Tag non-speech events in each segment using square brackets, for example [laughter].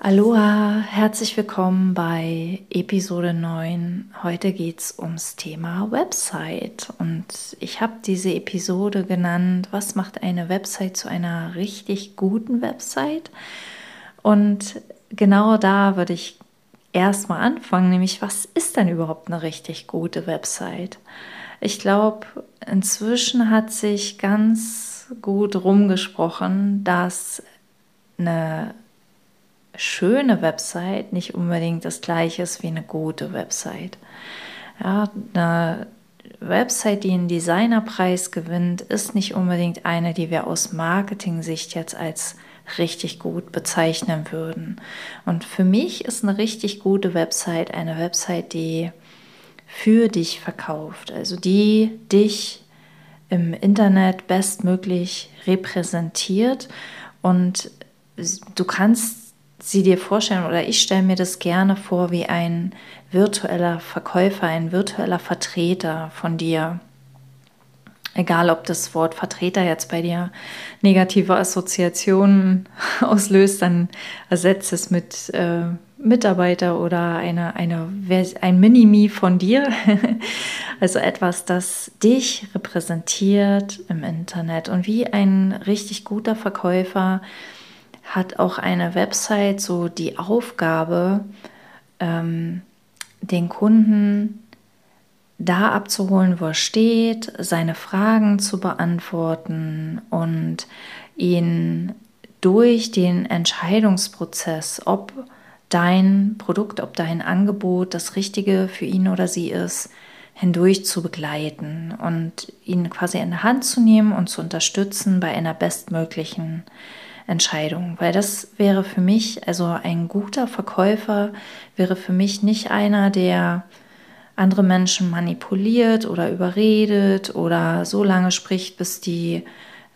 Aloha, herzlich willkommen bei Episode 9. Heute geht es ums Thema Website und ich habe diese Episode genannt, was macht eine Website zu einer richtig guten Website? Und genau da würde ich erstmal anfangen, nämlich was ist denn überhaupt eine richtig gute Website? Ich glaube, inzwischen hat sich ganz gut rumgesprochen, dass eine schöne Website nicht unbedingt das gleiche ist wie eine gute Website. Ja, eine Website, die einen Designerpreis gewinnt, ist nicht unbedingt eine, die wir aus Marketing-Sicht jetzt als richtig gut bezeichnen würden. Und für mich ist eine richtig gute Website eine Website, die für dich verkauft, also die dich im Internet bestmöglich repräsentiert und du kannst sie dir vorstellen oder ich stelle mir das gerne vor wie ein virtueller Verkäufer, ein virtueller Vertreter von dir. Egal, ob das Wort Vertreter jetzt bei dir negative Assoziationen [laughs] auslöst, dann ersetzt es mit äh, Mitarbeiter oder eine, eine, ein Minimi von dir. [laughs] also etwas, das dich repräsentiert im Internet und wie ein richtig guter Verkäufer hat auch eine Website so die Aufgabe, ähm, den Kunden da abzuholen, wo er steht, seine Fragen zu beantworten und ihn durch den Entscheidungsprozess, ob dein Produkt, ob dein Angebot das Richtige für ihn oder sie ist, hindurch zu begleiten und ihn quasi in die Hand zu nehmen und zu unterstützen bei einer bestmöglichen Entscheidung, weil das wäre für mich, also ein guter Verkäufer wäre für mich nicht einer, der andere Menschen manipuliert oder überredet oder so lange spricht, bis die,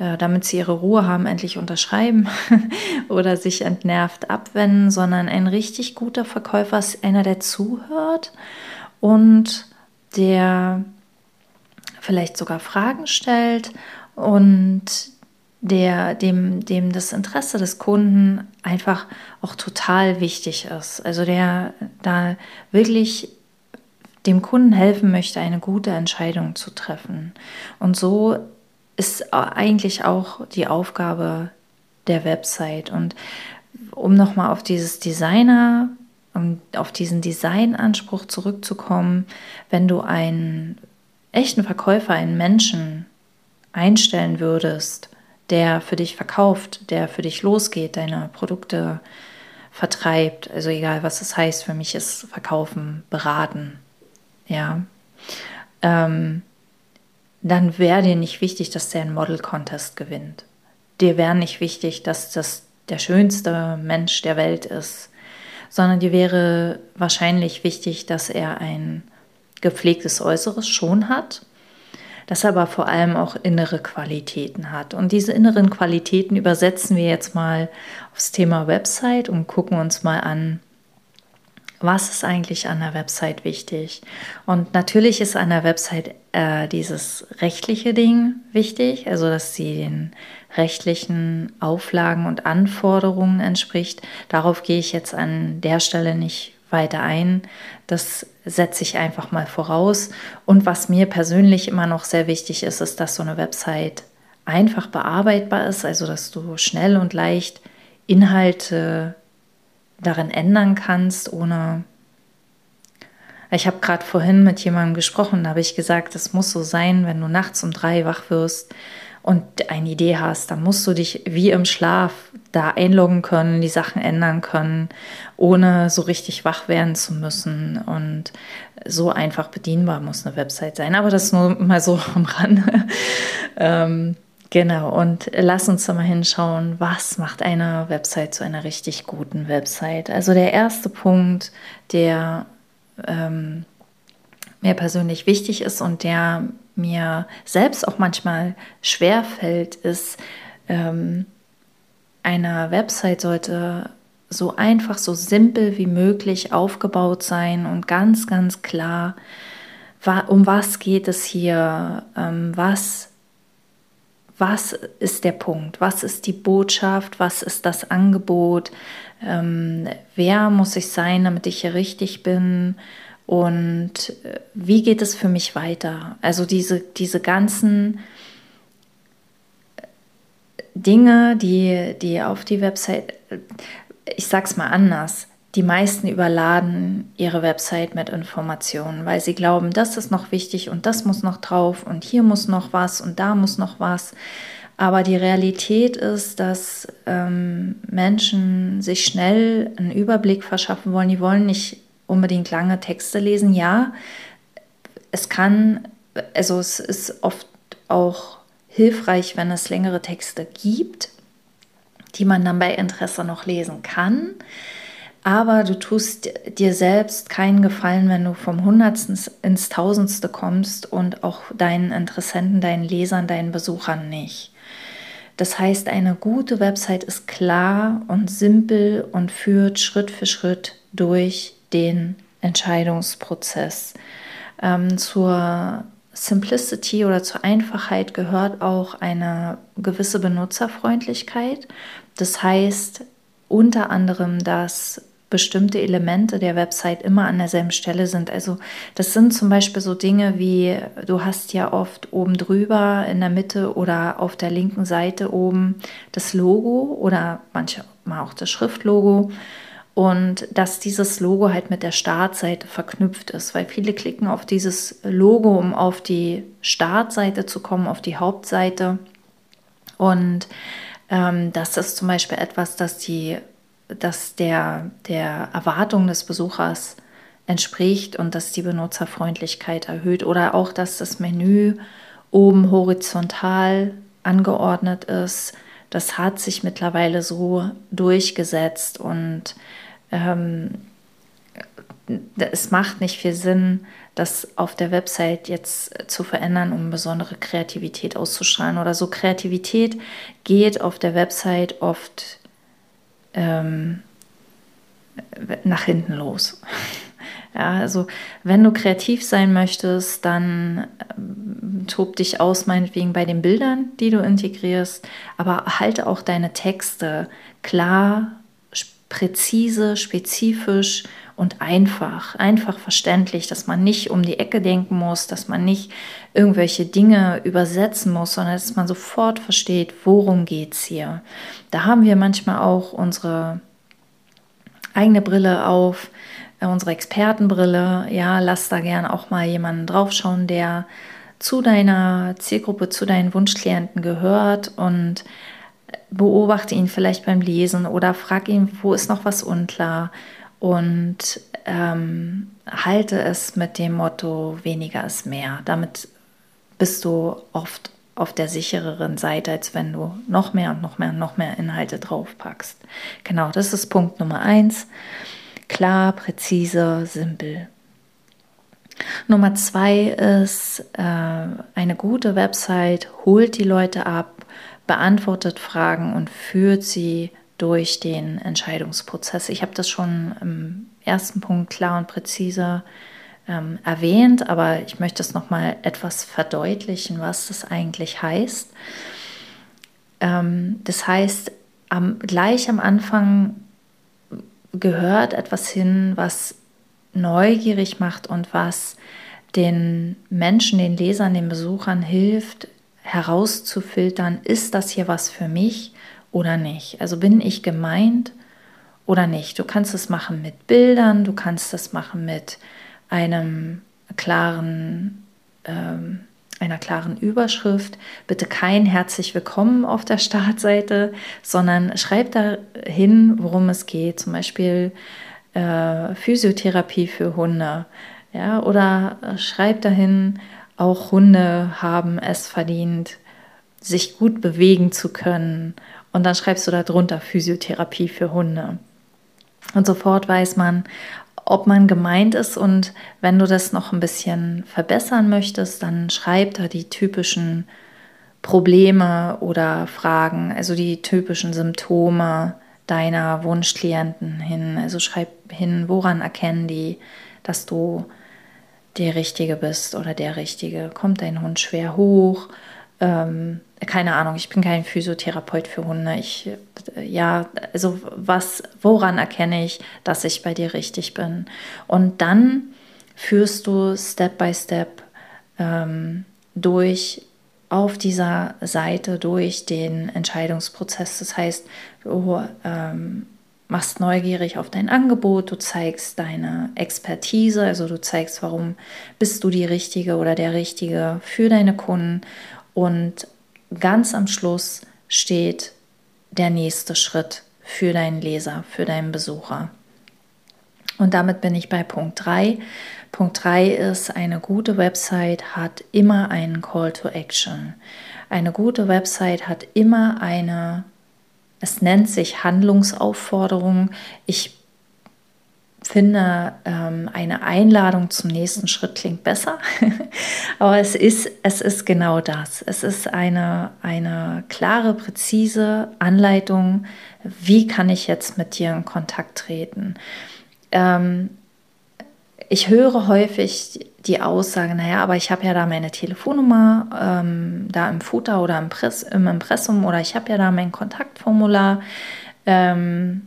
äh, damit sie ihre Ruhe haben, endlich unterschreiben [laughs] oder sich entnervt abwenden, sondern ein richtig guter Verkäufer ist einer, der zuhört und der vielleicht sogar Fragen stellt und der, dem, dem das Interesse des Kunden einfach auch total wichtig ist. Also der da wirklich dem Kunden helfen möchte, eine gute Entscheidung zu treffen. Und so ist eigentlich auch die Aufgabe der Website. Und um nochmal auf dieses Designer, um auf diesen Designanspruch zurückzukommen, wenn du einen echten Verkäufer, einen Menschen einstellen würdest, der für dich verkauft, der für dich losgeht, deine Produkte vertreibt. Also egal, was es heißt, für mich ist verkaufen, beraten. Ja. Ähm, dann wäre dir nicht wichtig, dass der einen Model Contest gewinnt. Dir wäre nicht wichtig, dass das der schönste Mensch der Welt ist, sondern dir wäre wahrscheinlich wichtig, dass er ein gepflegtes Äußeres schon hat, das aber vor allem auch innere Qualitäten hat. Und diese inneren Qualitäten übersetzen wir jetzt mal aufs Thema Website und gucken uns mal an, was ist eigentlich an der Website wichtig? Und natürlich ist an der Website äh, dieses rechtliche Ding wichtig, also dass sie den rechtlichen Auflagen und Anforderungen entspricht. Darauf gehe ich jetzt an der Stelle nicht weiter ein. Das setze ich einfach mal voraus. Und was mir persönlich immer noch sehr wichtig ist, ist, dass so eine Website einfach bearbeitbar ist, also dass du schnell und leicht Inhalte darin ändern kannst, ohne... Ich habe gerade vorhin mit jemandem gesprochen, da habe ich gesagt, es muss so sein, wenn du nachts um drei wach wirst, und eine Idee hast, dann musst du dich wie im Schlaf da einloggen können, die Sachen ändern können, ohne so richtig wach werden zu müssen. Und so einfach bedienbar muss eine Website sein. Aber das nur mal so am Rande. [laughs] ähm, Genau, und lass uns da mal hinschauen, was macht eine Website zu einer richtig guten Website. Also der erste Punkt, der ähm, mir persönlich wichtig ist und der mir selbst auch manchmal schwer fällt, ist, ähm, eine Website sollte so einfach, so simpel wie möglich aufgebaut sein und ganz, ganz klar, um was geht es hier, ähm, was, was ist der Punkt, was ist die Botschaft, was ist das Angebot, ähm, wer muss ich sein, damit ich hier richtig bin und äh, wie geht es für mich weiter. Also diese, diese ganzen Dinge, die, die auf die Website, ich sag's mal anders, die meisten überladen ihre Website mit Informationen, weil sie glauben, das ist noch wichtig und das muss noch drauf und hier muss noch was und da muss noch was. Aber die Realität ist, dass ähm, Menschen sich schnell einen Überblick verschaffen wollen. Die wollen nicht unbedingt lange Texte lesen. Ja, es kann, also es ist oft auch hilfreich, wenn es längere Texte gibt, die man dann bei Interesse noch lesen kann. Aber du tust dir selbst keinen Gefallen, wenn du vom Hundertsten ins Tausendste kommst und auch deinen Interessenten, deinen Lesern, deinen Besuchern nicht. Das heißt, eine gute Website ist klar und simpel und führt Schritt für Schritt durch den Entscheidungsprozess. Ähm, zur Simplicity oder zur Einfachheit gehört auch eine gewisse Benutzerfreundlichkeit. Das heißt unter anderem, dass bestimmte Elemente der Website immer an derselben Stelle sind. Also das sind zum Beispiel so Dinge wie, du hast ja oft oben drüber in der Mitte oder auf der linken Seite oben das Logo oder manchmal auch das Schriftlogo und dass dieses Logo halt mit der Startseite verknüpft ist, weil viele klicken auf dieses Logo, um auf die Startseite zu kommen, auf die Hauptseite. Und ähm, das ist zum Beispiel etwas, das, die, das der, der Erwartung des Besuchers entspricht und dass die Benutzerfreundlichkeit erhöht oder auch, dass das Menü oben horizontal angeordnet ist. Das hat sich mittlerweile so durchgesetzt und ähm, es macht nicht viel Sinn, das auf der Website jetzt zu verändern, um besondere Kreativität auszustrahlen oder so. Kreativität geht auf der Website oft ähm, nach hinten los. [laughs] Ja, also wenn du kreativ sein möchtest, dann ähm, tob dich aus, meinetwegen bei den Bildern, die du integrierst, aber halte auch deine Texte klar, präzise, spezifisch und einfach, einfach verständlich, dass man nicht um die Ecke denken muss, dass man nicht irgendwelche Dinge übersetzen muss, sondern dass man sofort versteht, worum geht es hier. Da haben wir manchmal auch unsere eigene Brille auf, äh, unsere Expertenbrille. Ja, lass da gern auch mal jemanden draufschauen, der zu deiner Zielgruppe, zu deinen Wunschklienten gehört und beobachte ihn vielleicht beim Lesen oder frag ihn, wo ist noch was unklar und ähm, halte es mit dem Motto weniger ist mehr. Damit bist du oft auf der sichereren Seite, als wenn du noch mehr und noch mehr und noch mehr Inhalte draufpackst. Genau, das ist Punkt Nummer eins. Klar, präzise, simpel. Nummer zwei ist, äh, eine gute Website holt die Leute ab beantwortet Fragen und führt sie durch den Entscheidungsprozess. Ich habe das schon im ersten Punkt klar und präzise ähm, erwähnt, aber ich möchte es nochmal etwas verdeutlichen, was das eigentlich heißt. Ähm, das heißt, am, gleich am Anfang gehört etwas hin, was neugierig macht und was den Menschen, den Lesern, den Besuchern hilft, herauszufiltern, ist das hier was für mich oder nicht. Also bin ich gemeint oder nicht. Du kannst es machen mit Bildern, du kannst es machen mit einem klaren, ähm, einer klaren Überschrift. Bitte kein herzlich willkommen auf der Startseite, sondern schreib da hin, worum es geht. Zum Beispiel äh, Physiotherapie für Hunde. Ja, oder schreib dahin, auch Hunde haben es verdient, sich gut bewegen zu können. Und dann schreibst du da drunter Physiotherapie für Hunde. Und sofort weiß man, ob man gemeint ist. Und wenn du das noch ein bisschen verbessern möchtest, dann schreib da die typischen Probleme oder Fragen, also die typischen Symptome deiner Wunschklienten hin. Also schreib hin, woran erkennen die, dass du der Richtige bist oder der Richtige. Kommt dein Hund schwer hoch? Ähm, keine Ahnung, ich bin kein Physiotherapeut für Hunde. Ich, ja, also was, woran erkenne ich, dass ich bei dir richtig bin? Und dann führst du Step by Step ähm, durch auf dieser Seite durch den Entscheidungsprozess. Das heißt, du ähm, machst neugierig auf dein Angebot, du zeigst deine Expertise, also du zeigst, warum bist du die Richtige oder der Richtige für deine Kunden und ganz am Schluss steht der nächste Schritt für deinen Leser, für deinen Besucher. Und damit bin ich bei Punkt 3. Punkt 3 ist, eine gute Website hat immer einen Call to Action. Eine gute Website hat immer eine, es nennt sich Handlungsaufforderung. Ich finde, ähm, eine Einladung zum nächsten Schritt klingt besser, [laughs] aber es ist, es ist genau das. Es ist eine, eine klare, präzise Anleitung, wie kann ich jetzt mit dir in Kontakt treten. Ähm, ich höre häufig die Aussage, naja, aber ich habe ja da meine Telefonnummer, ähm, da im Footer oder im, Press, im Impressum oder ich habe ja da mein Kontaktformular. Ähm,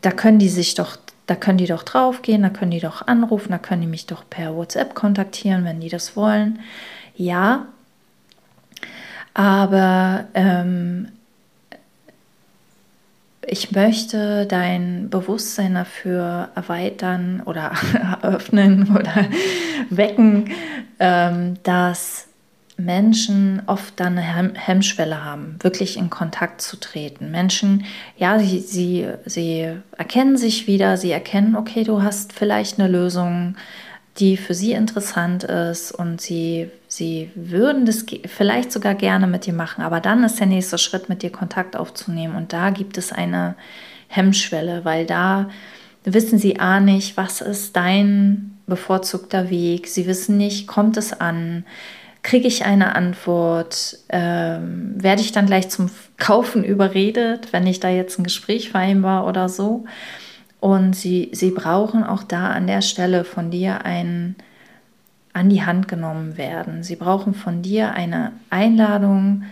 da können die sich doch da können die doch draufgehen, da können die doch anrufen, da können die mich doch per WhatsApp kontaktieren, wenn die das wollen. Ja, aber ähm, ich möchte dein Bewusstsein dafür erweitern oder [laughs] öffnen oder [laughs] wecken, ähm, dass Menschen oft dann eine Hemmschwelle haben, wirklich in Kontakt zu treten. Menschen, ja, sie, sie, sie erkennen sich wieder, sie erkennen, okay, du hast vielleicht eine Lösung, die für sie interessant ist und sie, sie würden das vielleicht sogar gerne mit dir machen, aber dann ist der nächste Schritt, mit dir Kontakt aufzunehmen und da gibt es eine Hemmschwelle, weil da wissen sie A nicht, was ist dein bevorzugter Weg, sie wissen nicht, kommt es an, kriege ich eine Antwort? Ähm, werde ich dann gleich zum Kaufen überredet, wenn ich da jetzt ein Gespräch vereinbar oder so? Und sie, sie brauchen auch da an der Stelle von dir ein an die Hand genommen werden. Sie brauchen von dir eine Einladung.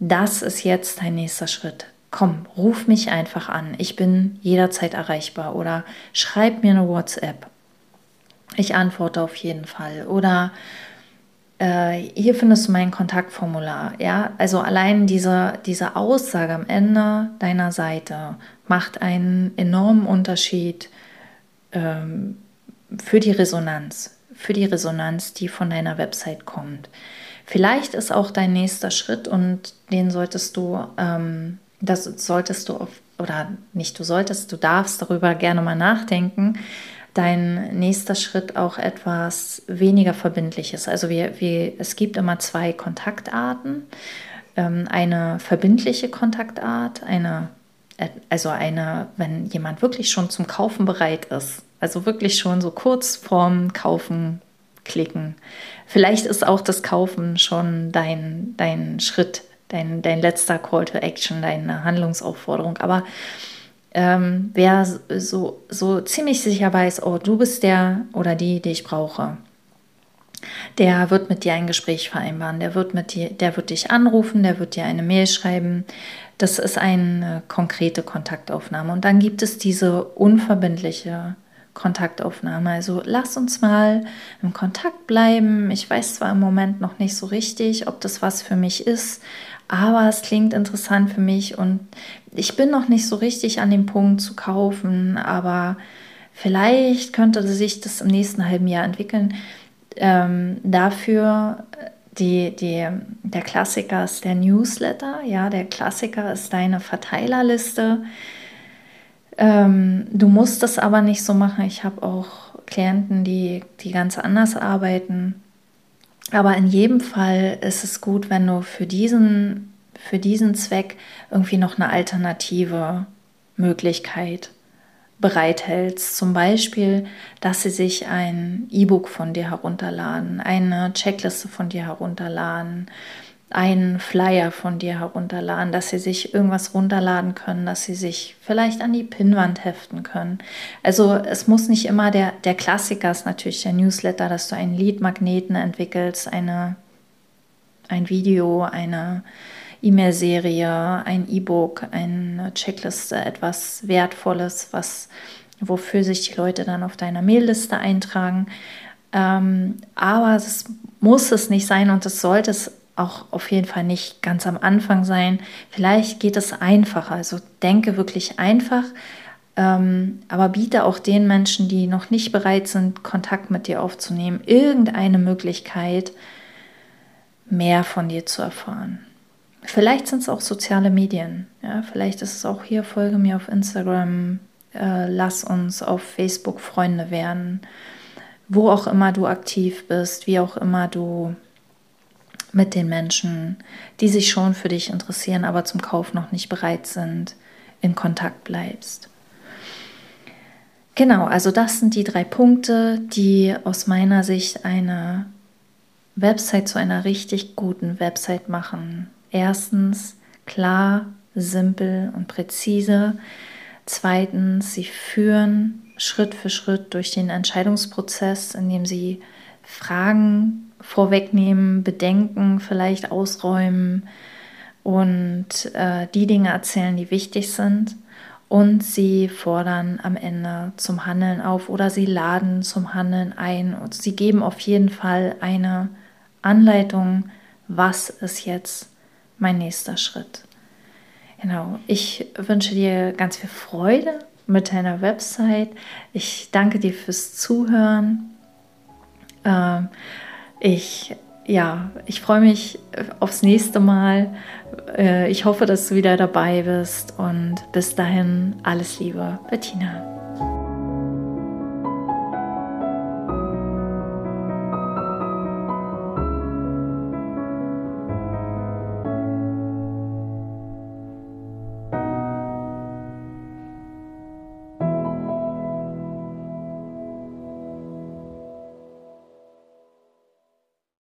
Das ist jetzt dein nächster Schritt. Komm, ruf mich einfach an. Ich bin jederzeit erreichbar oder schreib mir eine WhatsApp. Ich antworte auf jeden Fall. Oder äh, hier findest du mein Kontaktformular. Ja, also allein diese, diese Aussage am Ende deiner Seite macht einen enormen Unterschied ähm, für die Resonanz, für die Resonanz, die von deiner Website kommt. Vielleicht ist auch dein nächster Schritt und den solltest du, ähm, das solltest du auf, oder nicht du solltest, du darfst darüber gerne mal nachdenken, dein nächster Schritt auch etwas weniger verbindliches. Also wir, wir, es gibt immer zwei Kontaktarten. Ähm, eine verbindliche Kontaktart, eine, also eine, wenn jemand wirklich schon zum Kaufen bereit ist, also wirklich schon so kurz vorm Kaufen klicken. Vielleicht ist auch das Kaufen schon dein, dein Schritt, dein, dein letzter Call to Action, deine Handlungsaufforderung. Aber ähm, wer so, so ziemlich sicher weiß, oh, du bist der oder die, die ich brauche, der wird mit dir ein Gespräch vereinbaren, der wird, mit dir, der wird dich anrufen, der wird dir eine Mail schreiben. Das ist eine konkrete Kontaktaufnahme. Und dann gibt es diese unverbindliche Kontaktaufnahme. Also lass uns mal im Kontakt bleiben. Ich weiß zwar im Moment noch nicht so richtig, ob das was für mich ist, aber es klingt interessant für mich und ich bin noch nicht so richtig an dem Punkt zu kaufen, aber vielleicht könnte sich das im nächsten halben Jahr entwickeln. Ähm, dafür die, die, der Klassiker ist der Newsletter, ja, der Klassiker ist deine Verteilerliste. Ähm, du musst das aber nicht so machen. Ich habe auch Klienten, die, die ganz anders arbeiten. Aber in jedem Fall ist es gut, wenn du für diesen, für diesen Zweck irgendwie noch eine alternative Möglichkeit bereithältst. Zum Beispiel, dass sie sich ein E-Book von dir herunterladen, eine Checkliste von dir herunterladen, einen Flyer von dir herunterladen, dass sie sich irgendwas runterladen können, dass sie sich vielleicht an die Pinnwand heften können. Also es muss nicht immer der, der Klassiker ist natürlich der Newsletter, dass du einen Leadmagneten entwickelst, eine, ein Video, eine E-Mail-Serie, ein E-Book, eine Checkliste, etwas Wertvolles, was, wofür sich die Leute dann auf deiner Mailliste eintragen. Ähm, aber es muss es nicht sein und es sollte es auch auf jeden Fall nicht ganz am Anfang sein. Vielleicht geht es einfacher. Also denke wirklich einfach, ähm, aber biete auch den Menschen, die noch nicht bereit sind, Kontakt mit dir aufzunehmen, irgendeine Möglichkeit, mehr von dir zu erfahren. Vielleicht sind es auch soziale Medien. Ja, vielleicht ist es auch hier, folge mir auf Instagram, äh, lass uns auf Facebook Freunde werden. Wo auch immer du aktiv bist, wie auch immer du mit den Menschen, die sich schon für dich interessieren, aber zum Kauf noch nicht bereit sind, in Kontakt bleibst. Genau, also das sind die drei Punkte, die aus meiner Sicht eine Website zu einer richtig guten Website machen. Erstens klar, simpel und präzise. Zweitens, sie führen Schritt für Schritt durch den Entscheidungsprozess, indem sie Fragen vorwegnehmen, Bedenken vielleicht ausräumen und äh, die Dinge erzählen, die wichtig sind. Und sie fordern am Ende zum Handeln auf oder sie laden zum Handeln ein. Und sie geben auf jeden Fall eine Anleitung, was ist jetzt mein nächster Schritt. Genau, ich wünsche dir ganz viel Freude mit deiner Website. Ich danke dir fürs Zuhören. Ähm, ich, ja, ich freue mich aufs nächste Mal. Äh, ich hoffe, dass du wieder dabei bist und bis dahin alles Liebe, Bettina.